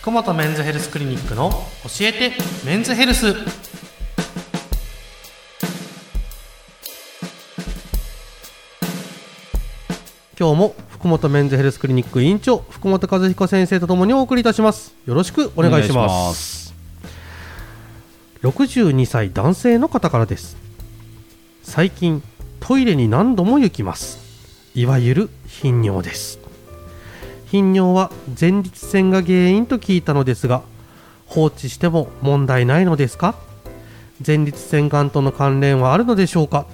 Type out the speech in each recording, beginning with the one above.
福本メンズヘルスクリニックの教えてメンズヘルス。今日も福本メンズヘルスクリニック院長福本和彦先生とともにお送りいたします。よろしくお願いします。お願いします。62歳男性の方からです。最近トイレに何度も行きます。いわゆる頻尿です頻尿は前立腺が原因と聞いたのですが放置しても問題ないのですか？前立腺がんとの関連はあるのでしょうか？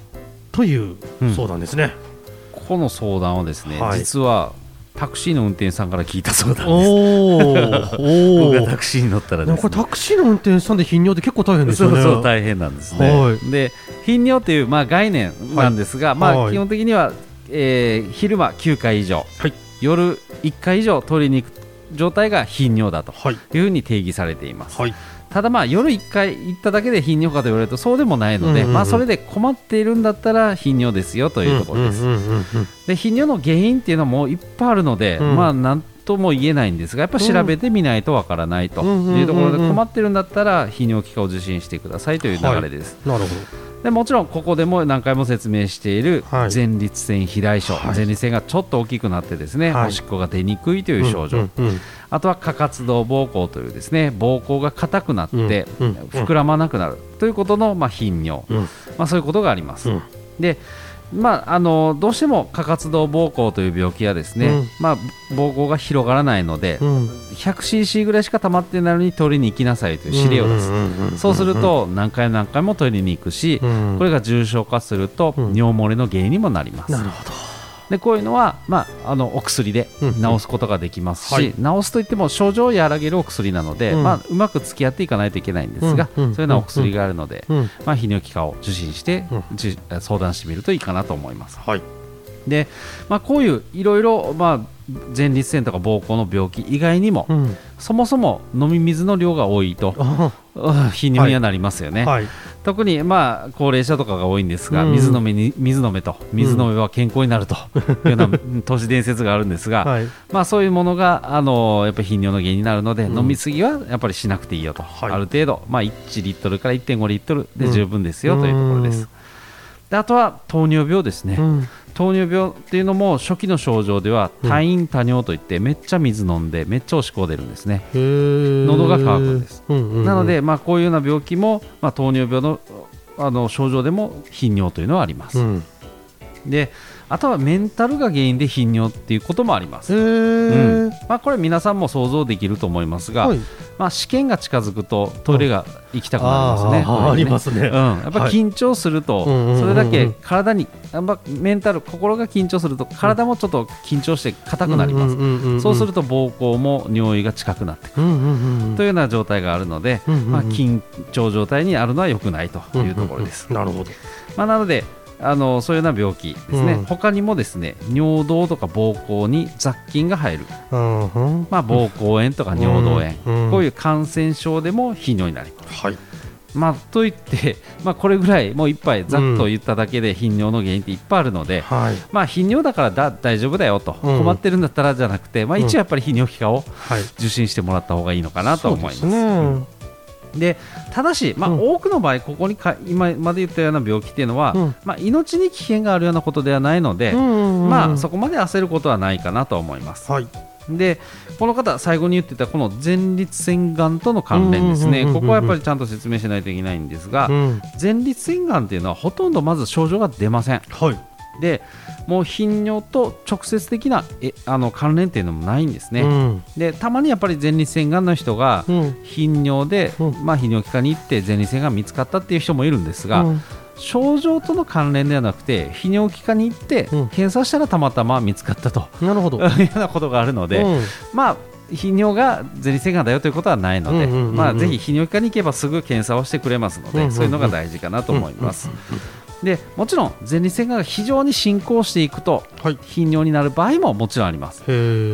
といううん。相談ですね、この相談はですね、はい。実はタクシーの運転手さんから聞いた相談です。お僕がータクシーに乗ったらね。これタクシーの運転手さんで頻尿って結構大変ですそよね。うそう大変なんですね。はい。で頻尿っていうまあ概念なんですが、まはい。あ基本的には、えー昼間9回以上、はい。夜1回以上取りに行く状態が頻尿だとはい。いうふうに定義されています。はい。ただまあ夜1回行っただけで頻尿かと言われるとそうでもないので、うんうんうんまあそれで困っているんだったら頻尿ですよというところです。うんうんうんうんで頻尿の原因っていうのもいっぱいあるので、うん。まあなんとも言えないんですがやっぱ調べてみないとわからないというところで困ってるんだったら泌尿器科を受診してくださいという流れです、なるほでもちろんここでも何回も説明しているはい。前立腺肥大症、はい。前立腺がちょっと大きくなってですね、はい。おしっこが出にくいといどう症状、うんうんうんあとは過活動膀胱というですね膀胱が硬くなってうんうん。膨らまなくなるということのまあ頻尿、うん。まあ、そういうことがあります。うん。でまあ、あのどうしても過活動膀胱という病気はですね、うん。まあ、膀胱が広がらないので、うん。100cc ぐらいしか溜まってないのにトイレに行きなさいという指令を出す、そうすると何回も何回もトイレに行くし、うん。これが重症化するとうん。尿漏れの原因にもなります。なるほどでこういうのは、まあ、あのお薬でうん治すことができますし、はい。治すといっても症状を和らげるお薬なので、うん。まあ、うまく付き合っていかないといけないんですが、うんうんそういうようなお薬があるので、うんまあ、泌尿器科を受診して、うん。じ相談してみるといいかなと思います。はい。で、まあ、こういういろいろ、まあ、前立腺とか膀胱の病気以外にも、うん。そもそも飲み水の量が多いとあうん泌尿にはなりますよね。はい。特に、まあ、高齢者とかが多いんですが、うん。水飲めに水飲めと。水飲めば健康になると。いうようなうん都市伝説があるんですが、はい。まあ、そういうものがあのやっぱり頻尿の原因になるので、うん。飲みすぎはやっぱりしなくていいよと、はい。ある程度、まあ、1リットルから1.5リットルで十分ですよというところです。であとは糖尿病ですね、うん糖尿病っていうのも初期の症状ではうん多飲多尿といってめっちゃ水飲んでめっちゃおしっこ出るんですね。喉が渇くんです。うんうんうんなので、まあ、こういうような病気も、まあ、糖尿病のあの症状でも頻尿というのはあります。うん。であとはメンタルが原因で頻尿っていうこともあります。へうん。ーまあ、これ皆さんも想像できると思いますが、はい。まあ、試験が近づくとトイレが行きたくなりますね。あーありますね。うん、やっぱはい。緊張すると、それだけ体に、やっぱメンタル、心が緊張すると、体もちょっと緊張して硬くなります。んんんんそうすると膀胱も尿意が近くなってくる。というような状態があるので、まあ、緊張状態にあるのは良くないというところです。なるほど。まあ、なのであのそういうような病気ですね、うん。他にもですね尿道とか膀胱に雑菌が入る、うんうん。まあ、膀胱炎とか尿道炎、うん。こういう感染症でも頻尿になります。はい。まあ、といって、まあ、これぐらいもう一杯ざっと言っただけで頻尿の原因っていっぱいあるので、はい。まあ、頻尿だからだ大丈夫だよと、うん。困ってるんだったらじゃなくて、まあ、一応やっぱり泌尿器科をはい。受診してもらった方がいいのかなと思います。そうですねでただし、まあうん。多くの場合、ここにか今まで言ったような病気っていうのは、うん。まあ、命に危険があるようなことではないので、まあ、そこまで焦ることはないかなと思います。はい。でこの方、最後に言ってたこの前立腺がんとの関連ですね、ここはやっぱりちゃんと説明しないといけないんですが、うん。前立腺がんっていうのはほとんどまず症状が出ません。はいでもう頻尿と直接的なえあの関連っていうのもないんですね。うん。でたまにやっぱり前立腺がんの人がうん。頻尿で、うん。まあ、泌尿器科に行って前立腺がん見つかったっていう人もいるんですが、うん。症状との関連ではなくて泌尿器科に行って、うん。検査したらたまたま見つかったと。なるほど。いうようなことがあるので、うん。まあ泌尿が前立腺がんだよということはないので、うんうんうんうんまあ、ぜひ泌尿器科に行けばすぐ検査をしてくれますので、うんうんうん。そういうのが大事かなと思います。でもちろん前立腺がんが非常に進行していくとはい。頻尿になる場合ももちろんあります。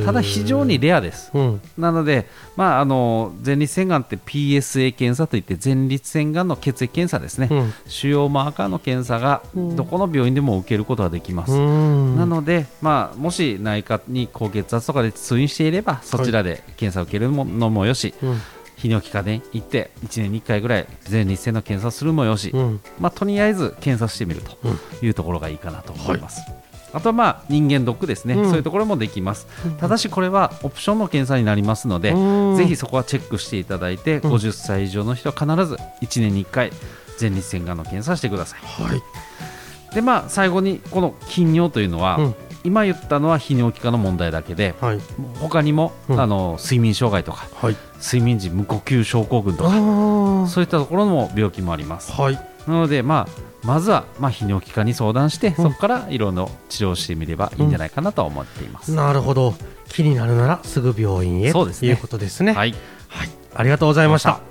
ただ非常にレアです。うん。なので、まあ、あの前立腺がんって PSA 検査といって前立腺がんの血液検査ですね、うん。腫瘍マーカーの検査がうん。どこの病院でも受けることができます、うん。なので、まあ、もし内科に高血圧とかで通院していればそちらで検査を受けるのもよし、うん泌尿器科で行って1年に1回ぐらい前立腺の検査をするもよし、うん。まあ、とりあえず検査してみるとうん。いうところがいいかなと思います。あとはまあ人間ドックですね、うんそういうところもできます、ただしこれはオプションの検査になりますので、うん。ぜひそこはチェックしていただいて、うん。50歳以上の人は必ず1年に1回前立腺がんの検査をしてください。はい。でまあ最後にこの頻尿というのは、うん今言ったのは泌尿器科の問題だけではい。他にも、うん。あの睡眠障害とかはい。睡眠時無呼吸症候群とかあそういったところの病気もあります。あはい。なので、まあ、まずは、まあ、泌尿器科に相談して、うん。そこからいろいろ治療してみればいいんじゃないかなとは思っています。なるほど。気になるならすぐ病院へということですね。はい、はい。ありがとうございました